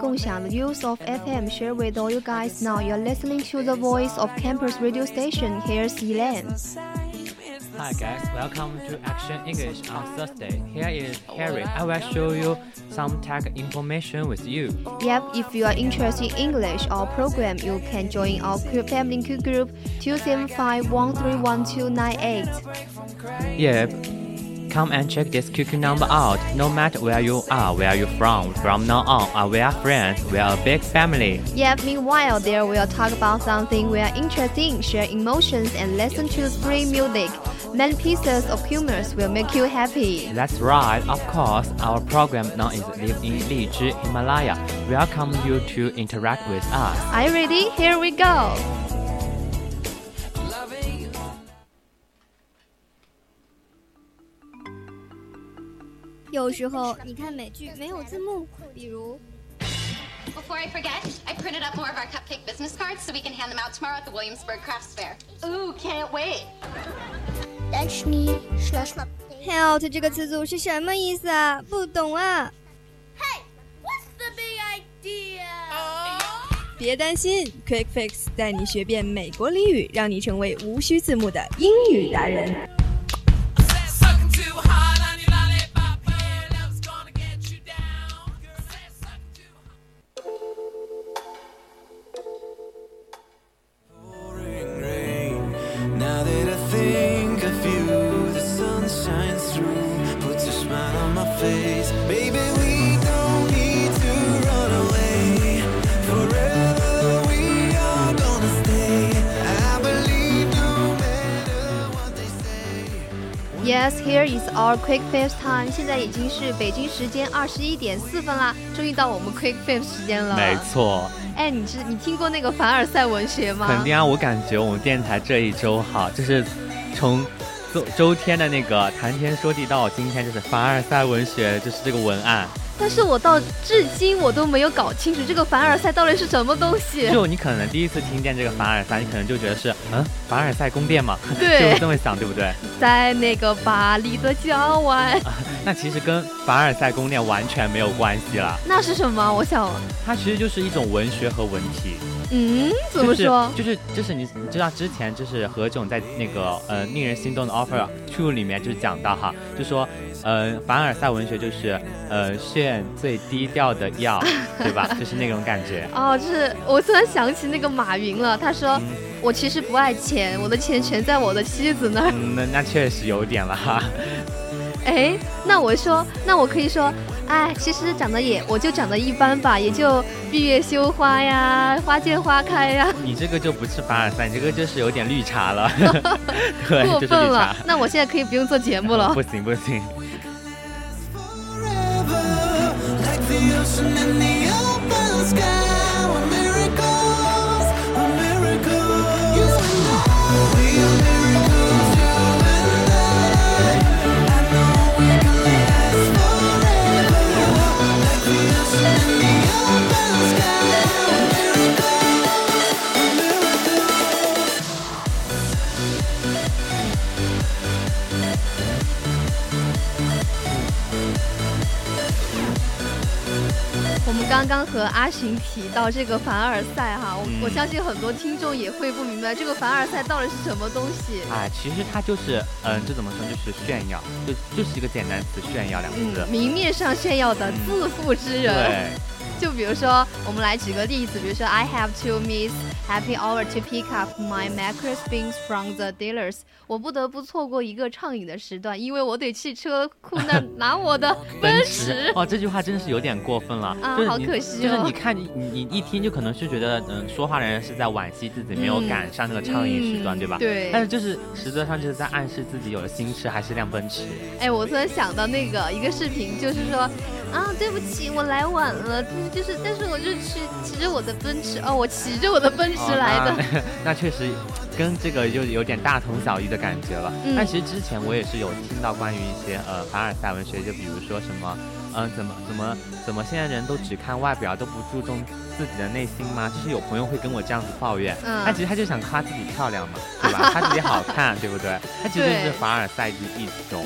共享 the use of FM share with all you guys now. You're listening to the voice of campus radio station. Here's Elaine. Hi guys, welcome to Action English on Thursday. Here is Harry. I will show you some tech information with you. Yep, if you are interested in English or program, you can join our family group 275131298. Yep. Come and check this QQ number out. No matter where you are, where you're from, from now on, we are friends. We are a big family. Yeah, Meanwhile, there we'll talk about something we are interested in, share emotions, and listen to free music. Many pieces of humor will make you happy. That's right. Of course, our program now is live in Lizhi, Himalaya. Welcome you to interact with us. Are you ready? Here we go. 有时候你看美剧没有字幕，比如。Before I forget, I printed up more of our cupcake business cards so we can hand them out tomorrow at the Williamsburg Crafts Fair. Ooh, can't wait. Health 这个词组是什么意思啊？不懂啊。Hey, what's the big idea? 别担心，Quick Fix 带你学遍美国俚语，让你成为无需字幕的英语达人。Our quick fix time. 现在已经是北京时间二十一点四分啦，终于到我们 quick fix 时间了。没错。哎，你知你听过那个凡尔赛文学吗？肯定啊，我感觉我们电台这一周哈，就是从周周天的那个谈天说地到今天就是凡尔赛文学，就是这个文案。但是我到至今我都没有搞清楚这个凡尔赛到底是什么东西。就你可能第一次听见这个凡尔赛，你可能就觉得是嗯凡尔赛宫殿嘛，对，就这么想，对不对？在那个巴黎的郊外。那其实跟凡尔赛宫殿完全没有关系了。那是什么？我想，它其实就是一种文学和文体。嗯，怎么说？就是就是你你知道之前就是何炅在那个呃令人心动的 offer two 里面就是讲到哈，就说呃凡尔赛文学就是呃炫最低调的药，对吧？就是那种感觉。哦，就是我突然想起那个马云了，他说我其实不爱钱，我的钱全在我的妻子那儿。那那确实有点了哈。哎，那我说，那我可以说，哎，其实长得也，我就长得一般吧，也就闭月羞花呀，花见花开呀。你这个就不是凡尔赛，你这个就是有点绿茶了，过分了。那我现在可以不用做节目了。不 行不行。刚刚和阿行提到这个凡尔赛哈，我我相信很多听众也会不明白这个凡尔赛到底是什么东西。哎，其实它就是，嗯，这怎么说，就是炫耀，就就是一个简单词，炫耀两个字。明面上炫耀的自负之人。对，就比如说，我们来举个例子，比如说 I have to miss happy hour to pick up my macros things from the dealers。我不得不错过一个畅饮的时段，因为我得去车库那拿我的奔驰。哦，这句话真的是有点过分了，啊，好可惜哦。就是你看，你你一听就可能是觉得，嗯，说话的人是在惋惜自己没有赶上那个畅饮时段，对吧？对。但是就是实则上就是在暗示自己有了新车，还是辆奔驰。哎，我突然想到那个一个视频，就是说，啊，对不起，我来晚了，就是，但是我就去骑着我的奔驰，哦，我骑着我的奔驰来的。那确实。跟这个就有点大同小异的感觉了，但其实之前我也是有听到关于一些呃凡尔赛文学，就比如说什么，嗯，怎么怎么怎么现在人都只看外表，都不注重自己的内心吗？就是有朋友会跟我这样子抱怨，他其实他就想夸自己漂亮嘛，对吧？夸自己好看，对不对？他其实就是凡尔赛的一种。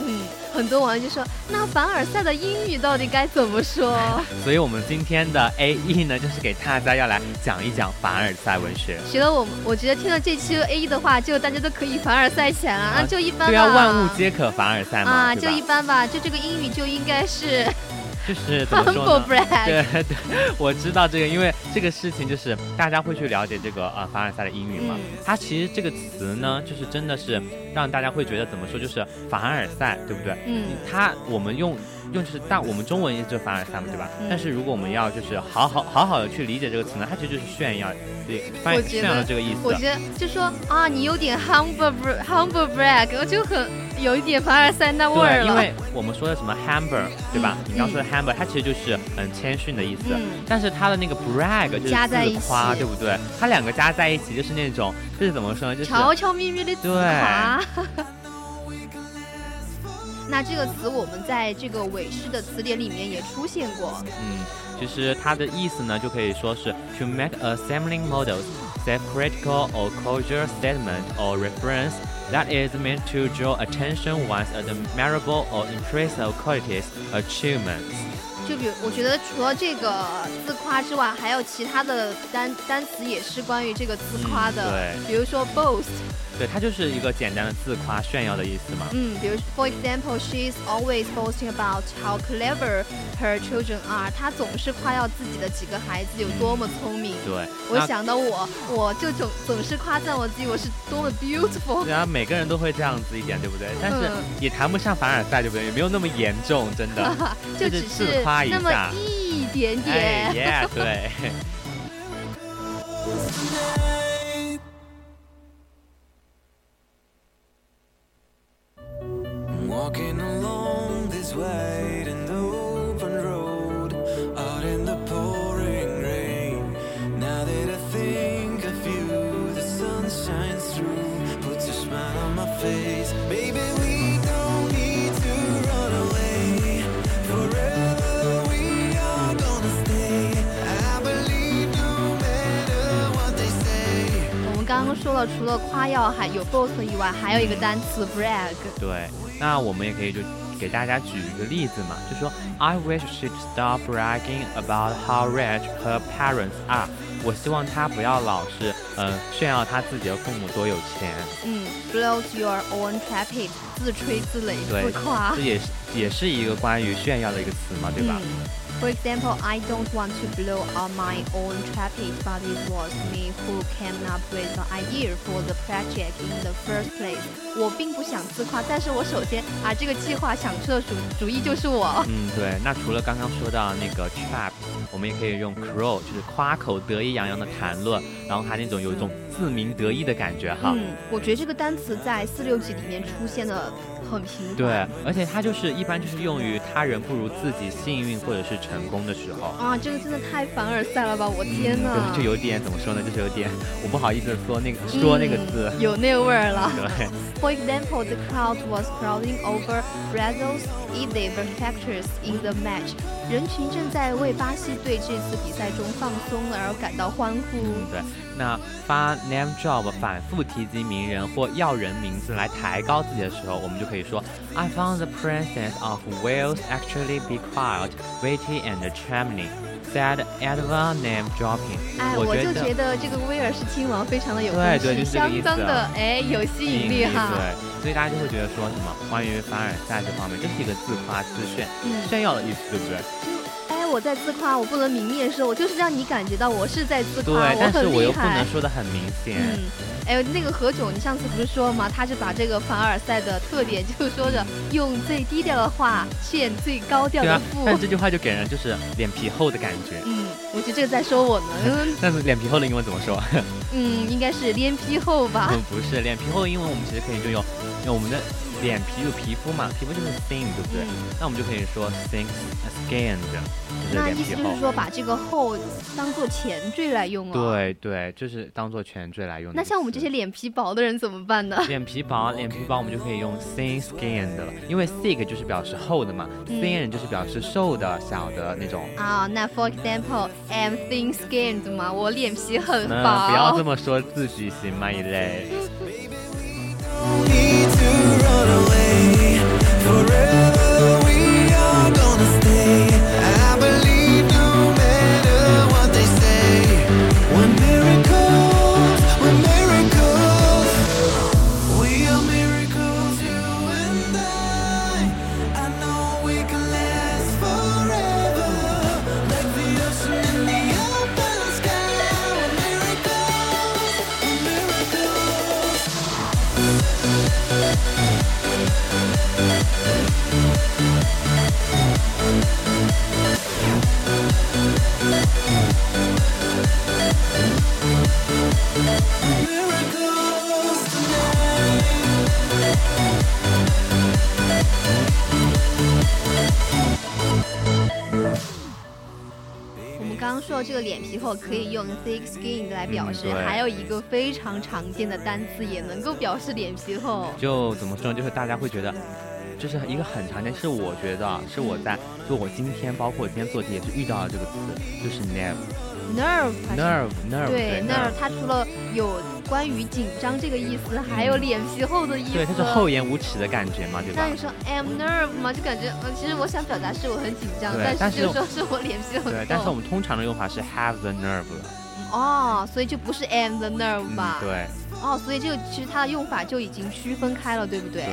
很多网友就说，那凡尔赛的英语到底该怎么说？所以我们今天的 A E 呢，就是给大家要来讲一讲凡尔赛文学。学了我，我觉得听了这期 A E 的话，就大家都可以凡尔赛起来了啊，就一般。对啊，万物皆可凡尔赛嘛，啊，就一般吧，就这个英语就应该是。就是怎么说呢？对对，我知道这个，因为这个事情就是大家会去了解这个呃凡尔赛的英语嘛。它其实这个词呢，就是真的是让大家会觉得怎么说，就是凡尔赛，对不对？嗯。它我们用用就是但我们中文也就是凡尔赛嘛，对吧？但是如果我们要就是好好好好的去理解这个词呢，它其实就是炫耀，对，炫耀的这个意思。我觉得就说啊，你有点 humble humble brag，我就很。有一点凡尔赛那味儿了，因为我们说的什么 humble，对吧？你刚说的 humble，它其实就是很谦逊的意思，但是它的那个 brag 就是自夸，对不对？它两个加在一起就是那种，就是怎么说呢？就是悄悄咪咪的自夸。那这个词我们在这个韦氏的词典里面也出现过。嗯，其实它的意思呢，就可以说是 to make a sampling model, say critical or causal statement or reference. That is meant to draw attention one's admirable or impressive qualities, achievements. 就比如，我觉得除了这个自夸之外，还有其他的单单词也是关于这个自夸的。对，比如说 boast。对，它就是一个简单的自夸、炫耀的意思嘛。嗯，比如，for example, she's always boasting about how clever her children are。她总是夸耀自己的几个孩子有多么聪明。对，我想到我，我就总总是夸赞我自己，我是多么 beautiful。然后，每个人都会这样子一点，对不对？但是也谈不上凡尔赛，对不对？也没有那么严重，真的。就只是那么一点点。Yeah，对。刚刚说了，除了夸耀还有 boast 以外，还有一个单词 brag。对。那我们也可以就给大家举一个例子嘛，就说 I wish she'd stop bragging about how rich her parents are。我希望她不要老是嗯炫耀她自己的父母多有钱。嗯，blow your own trumpet，自吹自擂，自夸。这也是也是一个关于炫耀的一个词嘛，对吧？For example, I don't want to blow on my own trumpet, but it was me who came up with the idea for the project in the first place. 我并不想自夸，但是我首先啊，这个计划想出的主主意就是我。嗯，对。那除了刚刚说到那个 trap，我们也可以用 crow，就是夸口得意洋洋的谈论，然后他那种有一种自鸣得意的感觉哈。嗯，我觉得这个单词在四六级里面出现的。很平对，而且它就是一般就是用于他人不如自己幸运或者是成功的时候啊，这个真的太凡尔赛了吧！我天哪，就有点怎么说呢？就是有点我不好意思说那个说那个字，有那味儿了。对。For example, the crowd was crowding over Brazil's easy factors in the match. 人群正在为巴西队这次比赛中放松而感到欢呼。对，那发 name drop 反复提及名人或要人名字来抬高自己的时候，我们就可以说：I found the princess of Wales actually be quiet, witty and charming. Said Edward name dropping。哎，我就觉得这个威尔士亲王非常的有对对，就是相当的哎有吸引力哈。对，所以大家就会觉得说什么关于凡尔赛这方面，就是一个自夸自炫、炫耀的意思，对不对？我我在自夸，我不能明面说，我就是让你感觉到我是在自夸，对，但是我又不很厉害能。说的很明显。嗯，哎，那个何炅，你上次不是说了吗？他是把这个凡尔赛的特点，就是说着用最低调的话炫最高调的富。但这句话就给人就是脸皮厚的感觉。嗯，我觉得这个在说我呢。嗯 但是脸皮厚的英文怎么说？嗯，应该是脸皮厚吧？嗯，不是脸皮厚的英文，我们其实可以就用用我们的脸皮有皮肤嘛，皮肤就是 thin，对不对？那我们就可以说 thin skinned，就是那脸皮厚意思就是。说把这个厚当做前缀来用了。。对对，就是当做前缀来用。那像我们这些脸皮薄的人怎么办呢？脸皮薄，脸皮薄，我们就可以用 thin skinned 了，因为 thick 就是表示厚的嘛、嗯 t h i n 就是表示瘦的、小的那种。啊，那 for example, I'm thin skinned 嘛，我脸皮很薄。嗯，不要这么说自己行吗？一类。Forever 还有一个非常常见的单词也能够表示脸皮厚。就怎么说呢？就是大家会觉得，就是一个很常见，是我觉得啊是我在就我今天包括我今天做题也是遇到了这个词，就是 nerve，nerve，nerve，nerve，对 nerve，nerve 它除了有关于紧张这个意思，还有脸皮厚的意思。对，它是厚颜无耻的感觉嘛，对吧那？你说 I'm nerve 嘛，就感觉呃，其实我想表达是我很紧张，但是是就说是我脸皮很厚。对，但是我们通常的用法是 have the nerve 了，哦，所以就不是 and the nerve 嗯吧？，对哦，所以这个其实它的用法就已经区分开了，对不对？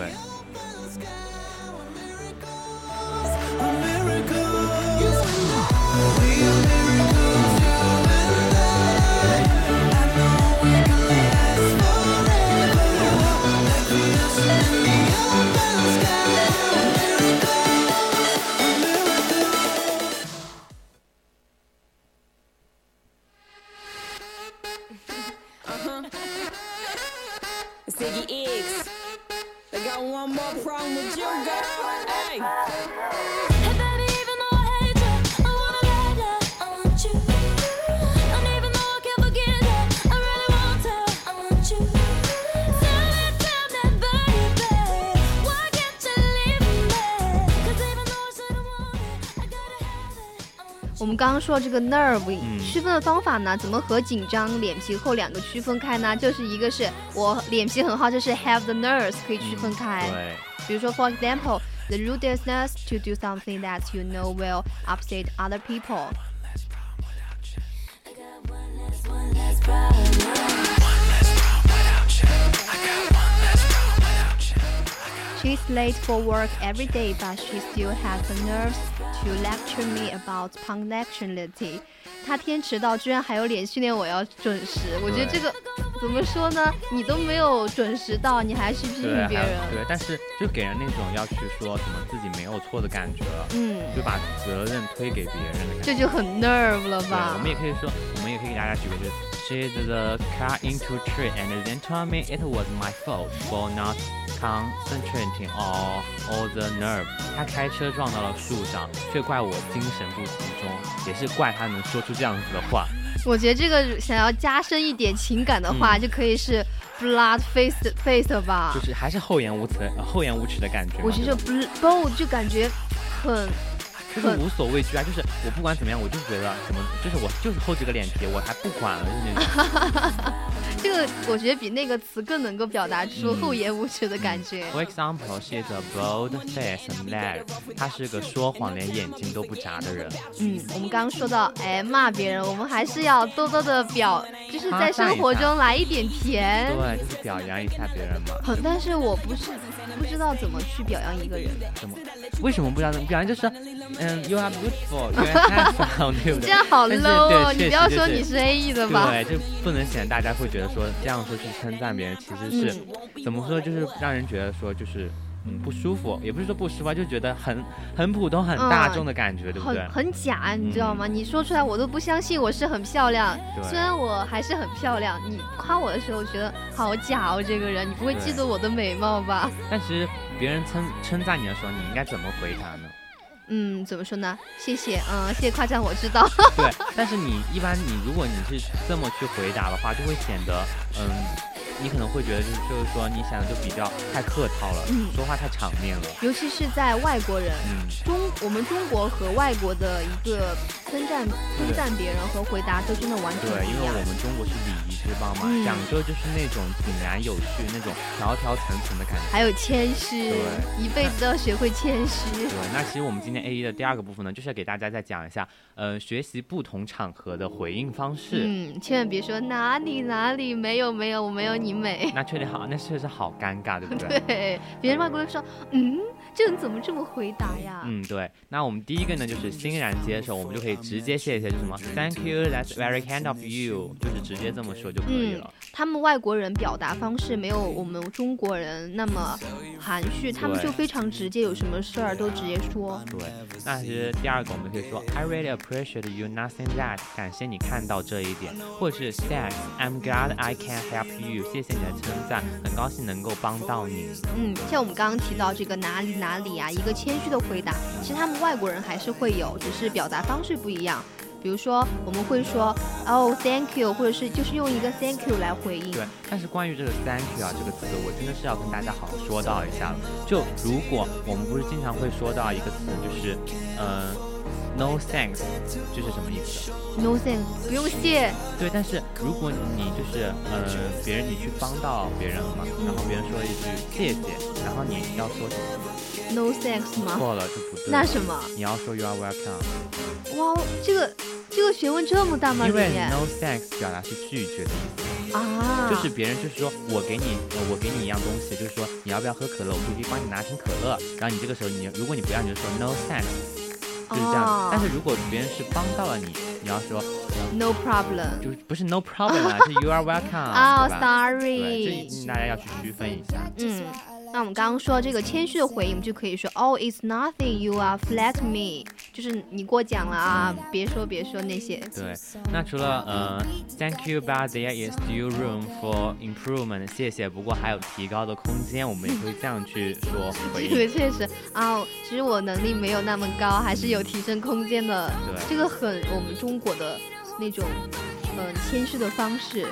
Got one more problem with you, girl. Hey. 们刚刚说这个 nerve 嗯区分的方法呢，怎么和紧张、脸皮厚两个区分开呢？就是一个是我脸皮很厚，就是 have the nerves 可以区分开。对，比如说，for example。The rudeness to do something that you know will upset other people. She's late for work every day, but she still has the nerves to lecture me about punctuality. 她天迟到，居然还有脸训练我要准时。我觉得这个怎么说呢？你都没有准时到，你还去批评别人。对，但是就给人那种要去说什么自己没有错的感觉了，嗯，就把责任推给别人的感觉。这就很 nerve 了，吧我？们也可以说，我们也可以给大家举个例子，She the car into tree and then told me it was my fault for not concentrating on all the nerve。他开车撞到了树上，却怪我精神不集中，也是怪他能说出这样子的话。我觉得这个想要加深一点情感的话，嗯就可以是 blood face face 吧。就是还是厚颜无耻、呃厚颜无耻的感觉。我觉得 bold 就感觉很很就是无所畏惧啊，就是我不管怎么样，我就觉得怎么，就是我就是厚着个脸皮，我还不管了，就是那种。这个，我觉得比那个词更能够表达出嗯厚颜无耻的感觉。For example, she is a bold face and liar。她是个说谎连眼睛都不眨的人。嗯，我们刚刚说到，哎，骂别人，我们还是要多多的表，就是在生活中来一点甜。对，就是表扬一下别人嘛。好，但是我不是不知道怎么去表扬一个人。怎么？为什么不知道怎么表扬？就是，嗯，You are beautiful, you are handsome，对不对？这样好 low 哦！对你不要说你是 A E 的吧？对，就不能显得大家会觉得说这样说去称赞别人，其实是、怎么说，就是让人觉得说就是嗯不舒服，也不是说不舒服啊，就觉得很很普通、很大众的感觉，对不对？很很假，你知道吗？你说出来我都不相信我是很漂亮，虽然我还是很漂亮。你夸我的时候觉得好假哦，这个人，你不会对嫉妒我的美貌吧？但其实别人称称赞你的时候，你应该怎么回他呢？嗯，怎么说呢？谢谢，嗯，谢谢夸赞，我知道。对，但是你一般你如果你是这么去回答的话，就会显得嗯，你可能会觉得就是就是说你显得就比较太客套了，嗯说话太场面了。尤其是在外国人，嗯，中我们中国和外国的一个称赞称赞别人和回答都真的完全对，因为不一样我。们中国是礼仪之邦嘛，嗯讲究就是那种井然有序，那种条条层层的感觉。还有谦虚对，一辈子都要学会谦虚。对，那其实我们今天 A 一的第二个部分呢，就是要给大家再讲一下，呃，学习不同场合的回应方式。嗯，千万别说哪里哪里没有没有，我没有你美。那确定好，那确实好尴尬，对不对？对，别人外国人说，嗯，这人怎么这么回答呀？嗯，对。那我们第一个呢，就是欣然接受，我们就可以直接谢谢，就是什么，Thank you, that's very kind of you，就是直接这么说就可以嗯了。，他们外国人表达方式没有我们中国人那么含蓄，他们就非常直接，有什么事儿都直接说。对，那其实第二个我们可以说 I really appreciate you nothing that，感谢你看到这一点，或者是 Thanks, I'm glad I can help you，谢谢你的称赞，很高兴能够帮到你。嗯，像我们刚刚提到这个哪里哪里啊，一个谦虚的回答，其实他们外国人还是会有，只是表达方式不一样。比如说，我们会说哦，thank you，或者是就是用一个 thank you 来回应。对，但是关于这个 thank you 啊这个词，我真的是要跟大家好好说到一下了。就如果我们不是经常会说到一个词，就是呃 no thanks，这是什么意思？No thanks，不用谢。对，但是如果你就是呃别人你去帮到别人了嘛，然后别人说一句谢谢，然后你要说什么？No thanks 吗？错了，这不对。那什么？你要说 you are welcome，哇，这个这个学问这么大吗？因为 no thanks 表达是拒绝的意思。啊，就是别人就是说我给你，呃我给你一样东西，就是说你要不要喝可乐，我可以帮你拿瓶可乐，然后你这个时候你如果你不要，你就说 no thanks，就是这样但是如果别人是帮到了你，你要说 No problem。就是不是 no problem 啊，是 you are welcome，哦对吧？对，，sorry。这大家要去区分一下。嗯，那我们刚刚说这个谦虚的回应，我们就可以说，Oh, it's nothing. You are flat me，就是你过奖了啊，别说别说那些。对，那除了呃，thank you, but there is still room for improvement，谢谢。不过还有提高的空间，我们也会这样去说回这个。确实啊，其实我能力没有那么高，还是有提升空间的。对这个很我们中国的那种，嗯、谦虚的方式。对，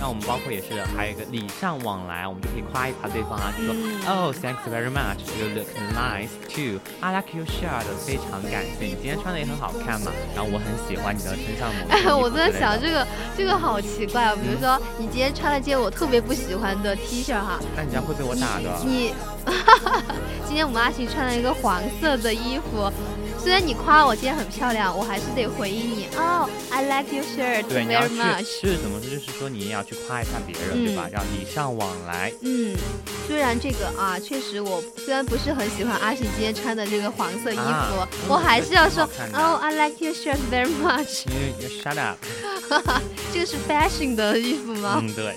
那我们包括也是还有一个礼尚往来，我们就可以夸一夸对方啊，就说、嗯 Oh, thanks very much, you look nice too. I like your shirt，非常感谢你今天穿的也很好看嘛，然后我很喜欢你的身上 我在想这个这个好奇怪啊，比如说你今天穿了件我特别不喜欢的 T 恤哈，那你这样会被我打的。你 今天我们阿奇穿了一个黄色的衣服，虽然你夸我今天很漂亮，我还是得回应你哦、i like your shirt 对，你要 very 去 much。就是怎么说，就是说你也要去夸一下别人，对吧？要礼尚往来。嗯，虽然这个啊，确实我虽然不是很喜欢阿信今天穿的这个黄色衣服，啊我还是要说很好看的哦、i like your shirt very much。You you shut up。这个是 fashion 的衣服吗？嗯，对。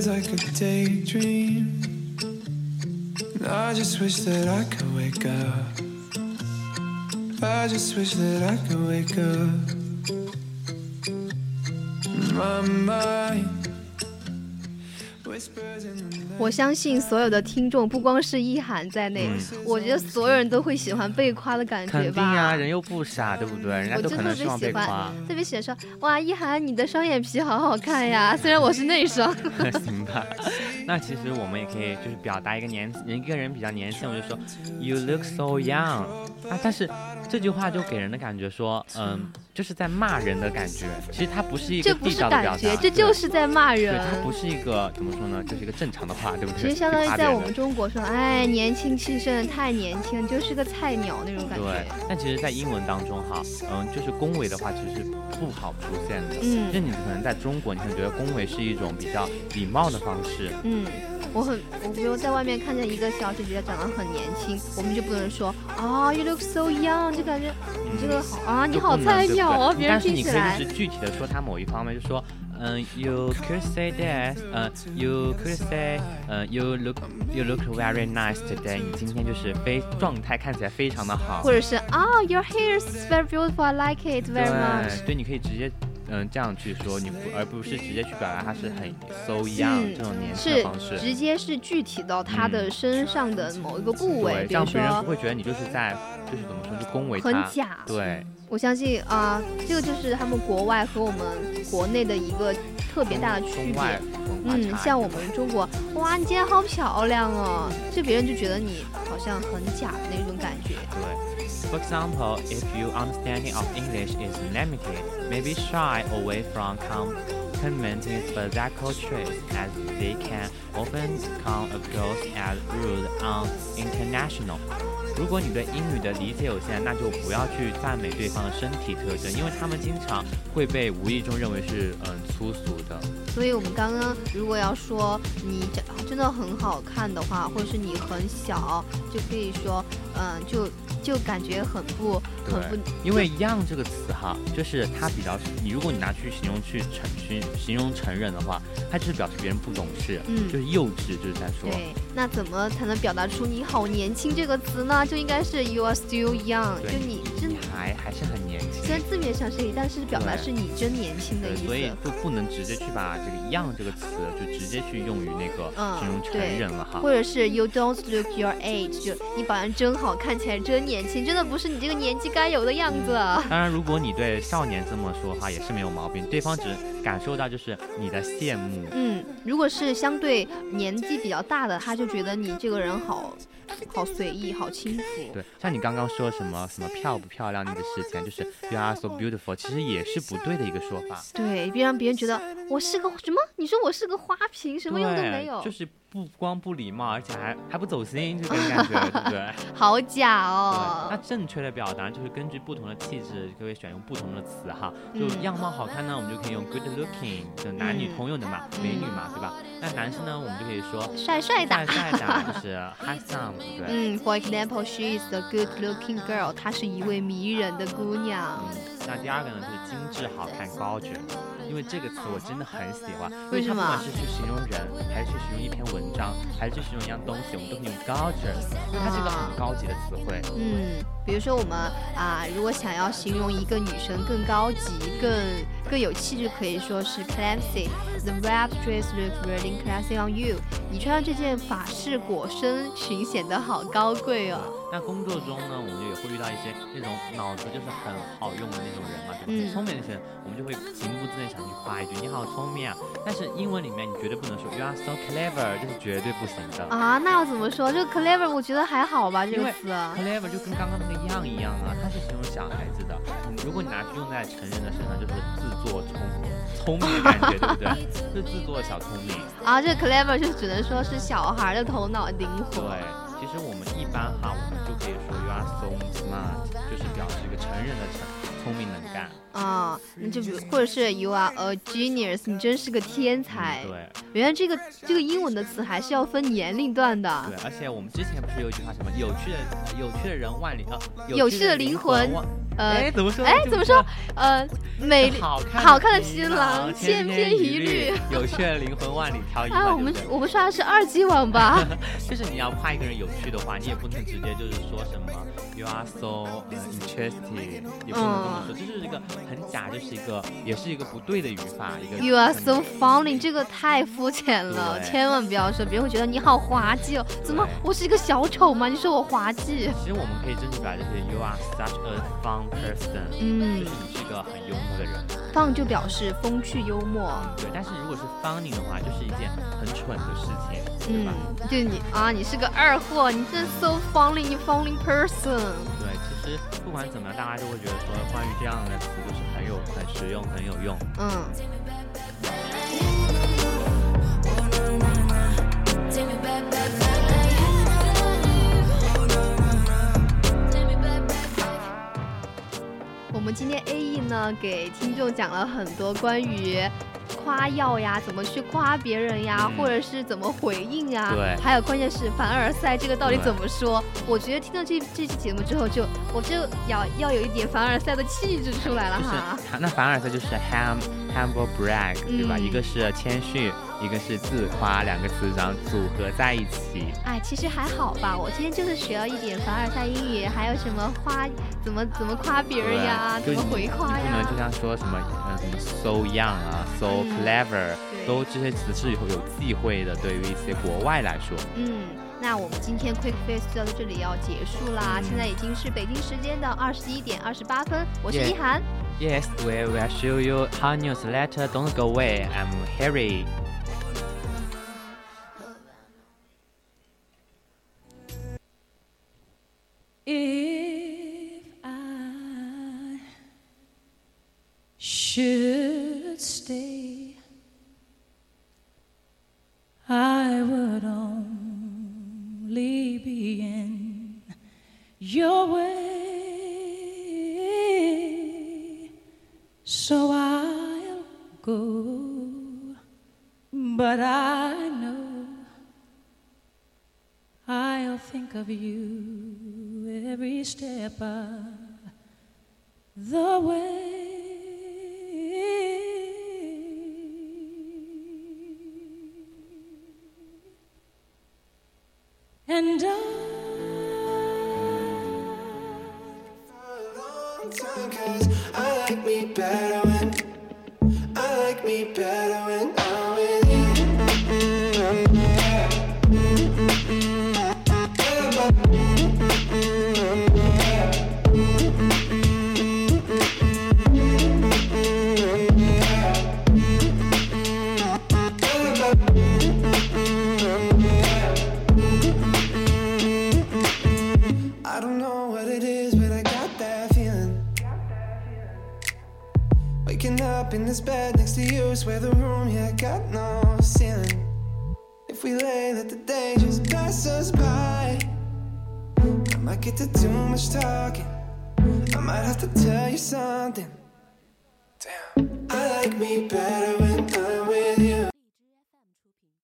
Feels like a daydream. And I just wish that I could wake up. I just wish that I could wake up. My mind 我相信所有的听众，不光是一涵在内，我觉得所有人都会喜欢被夸的感觉吧。肯定呀，人又不傻，对不对？人家都可能希望被夸喜欢。，特别喜欢说哇，一涵你的双眼皮好好看呀，虽然我是内双。行吧，那其实我们也可以就是表达一个年一个人比较年轻，我就说 You look so young 啊，但是这句话就给人的感觉说，嗯，就是在骂人的感觉。其实它不是一个地道的表达，感觉，这就是在骂人对，人。它不是一个怎么说呢，就是一个正常的话，对不对？其实相当于在我们中国说，哎，年轻气盛太年轻，就是个菜鸟那种感觉对觉。，但其实，在英文当中哈，嗯，就是恭维的话，其实是不好出现的。嗯就你可能在中国，你可能觉得恭维是一种比较礼貌的方式。嗯，我很，我比如在外面看见一个小姐姐长得很年轻，我们就不能说啊、y o u look so young，就感觉你这个好啊，你好菜鸟哦，别人但是你可以听起来就。是具体的说他某一方面，就说，嗯，you could say that，嗯，you could say，嗯，you look you look very nice today，你今天就是非状态看起来非常的好。或者是啊、y o u r hair is very beautiful, I like it very much。对，对，你可以直接嗯这样去说，你不而不是直接去表达他是很 so young、嗯这种年轻方式。直接是具体到他的身上的某一个部位，对，这比如样别人不说，会觉得你就是在就是怎么说，就恭维他。很假对，我相信啊、这个就是他们国外和我们国内的一个特别大的区别嗯，像我们中国，哇，你今天好漂亮哦，就别人就觉得你好像很假的那种感觉。对。For example, if your understanding of English is limited, maybe shy away from complimenting physical traits as they can often come across as rude and international. 如果你对英语的理解有限，那就不要去赞美对方的身体特征，因为他们经常会被无意中认为是嗯粗俗的。所以我们刚刚如果要说你长真的很好看的话，或者是你很小，就可以说，嗯、就 就感觉很不很不，因为 young 这个词哈，就是它比较，你如果你拿去形容去成形形容成人的话，它就是表示别人不懂事，嗯就是幼稚，就是在说。对。那怎么才能表达出你好年轻这个词呢？就应该是 you are still young，就你真还还是很年轻。虽然字面上是一，但是表达是你真年轻的意思所以。就不能直接去把这个 young 这个词就直接去用于那个嗯形容成人了哈。或者是 you don't look your age，就你保养真好，看起来真年轻，真的不是你这个年纪该有的样子。当然，如果你对少年这么说的话，也是没有毛病，对方只感受到就是你的羡慕。嗯，如果是相对年纪比较大的，他就觉得你这个人好好随意，好轻浮。对，像你刚刚说什么什么漂不漂亮那个事情，就是 you are so beautiful，其实也是不对的一个说法。对，别让别人觉得我是个什么？你说我是个花瓶，什么用都没有，就是不光不礼貌，而且还还不走心，这种感觉，对不对？好假，哦那。正确的表达就是根据不同的气质，就会选用不同的词哈。就嗯样貌好看呢，我们就可以用 good looking，就男女嗯通用的嘛，美女嘛，对吧？那男生呢，我们就可以说帅帅的帅帅的，就是 handsome，对不对？嗯，For example, she is a good-looking girl，她是一位迷人的姑娘。嗯那第二个呢，就是精致好看高绝，因为这个词我真的很喜欢，因为什么它不管是去形容人，还是去形容一篇文章，还是去形容一样东西，我们都可以用 gorgeous，它是一个很高级的词汇。嗯，比如说我们啊，如果想要形容一个女生更高级、更更有气质，可以说是 classy。The red dress looks really classy on you。你穿上这件法式裹身裙显得好高贵哦。那工作中呢，我们就也会遇到一些那种脑子就是很好用的那种人嘛，对吧？聪明的人，我们就会情不自禁想去夸一句“你好聪明啊”。但是英文里面你绝对不能说 “you are so clever”，这是绝对不行的。啊，那要怎么说？这个 clever 我觉得还好吧，这个词。clever 就跟刚刚那个样一样啊，它是形容小孩子的。嗯如果你拿去用在成人的身上，就是自作聪聪明的感觉，对不对？是自作小聪明。啊，这 clever 就只能说是小孩的头脑灵活对。，其实我们一般哈，我们就可以说 you are so smart，就是表示一个成人的成聪明能干。啊，那就比如，或者是 you are a genius，你真是个天才。对原来这个这个英文的词还是要分年龄段的。对，而且我们之前不是有一句话什么有趣的有趣的人万里啊有趣的灵灵魂万呃，哎怎么说哎，怎么说？呃，美丽好看好看的新新郎千篇一律。有趣的灵魂万里挑一啊，我们我们刷的是二级网吧？就是你要夸一个人有趣的话，你也不能直接就是说什么 you are so 呃 interesting，也不能这么说，这就是一个很假，就是一个也是一个不对的语法，一个 You are so funny，这个太肤浅了，千万不要说，别人会觉得你好滑稽哦。怎么，我是一个小丑吗？你说我滑稽？其实我们可以争取表达就是 you are such a fun person，嗯就是你是一个很幽默的人。Fun 就表示风趣幽默。对，但是如果是 funny 的话，就是一件很蠢的事情，对嗯吧？，就你啊，你是个二货，你真 so funny，你 funny person。对，其实不管怎么样，大家都会觉得说，关于这样的词就是很有、很实用、很有用。嗯。们今天 A E 呢，给听众讲了很多关于夸耀呀，怎么去夸别人呀，嗯或者是怎么回应呀，对还有关键是凡尔赛这个到底怎么说？我觉得听到这这期节目之后就，我就要要有一点凡尔赛的气质出来了就是哈。那凡尔赛就是 ham humble brag，对吧？嗯一个是谦逊，一个是自夸，两个词然后组合在一起。哎，其实还好吧，我今天就是学了一点凡尔赛英语，还有什么夸，怎么怎么夸别人呀，怎么回夸你不能就呀。像说什么嗯什么 so young 啊，so 嗯 clever，、对都这些词是有有忌讳的，对于一些国外来说。嗯，那我们今天 Quick Face 就到这里要结束啦，嗯现在已经是北京时间的二十一点二十八分，我是一涵。Yes, we will show you how newsletter. Don't go away. I'm Harry. Cause I like me better when I like me better when I'm this bed next to you, swear the room, yeah, got no ceiling. If we lay, let the day just pass us by. I might get to too much talking. I might have to tell you something. Damn. I like me better when.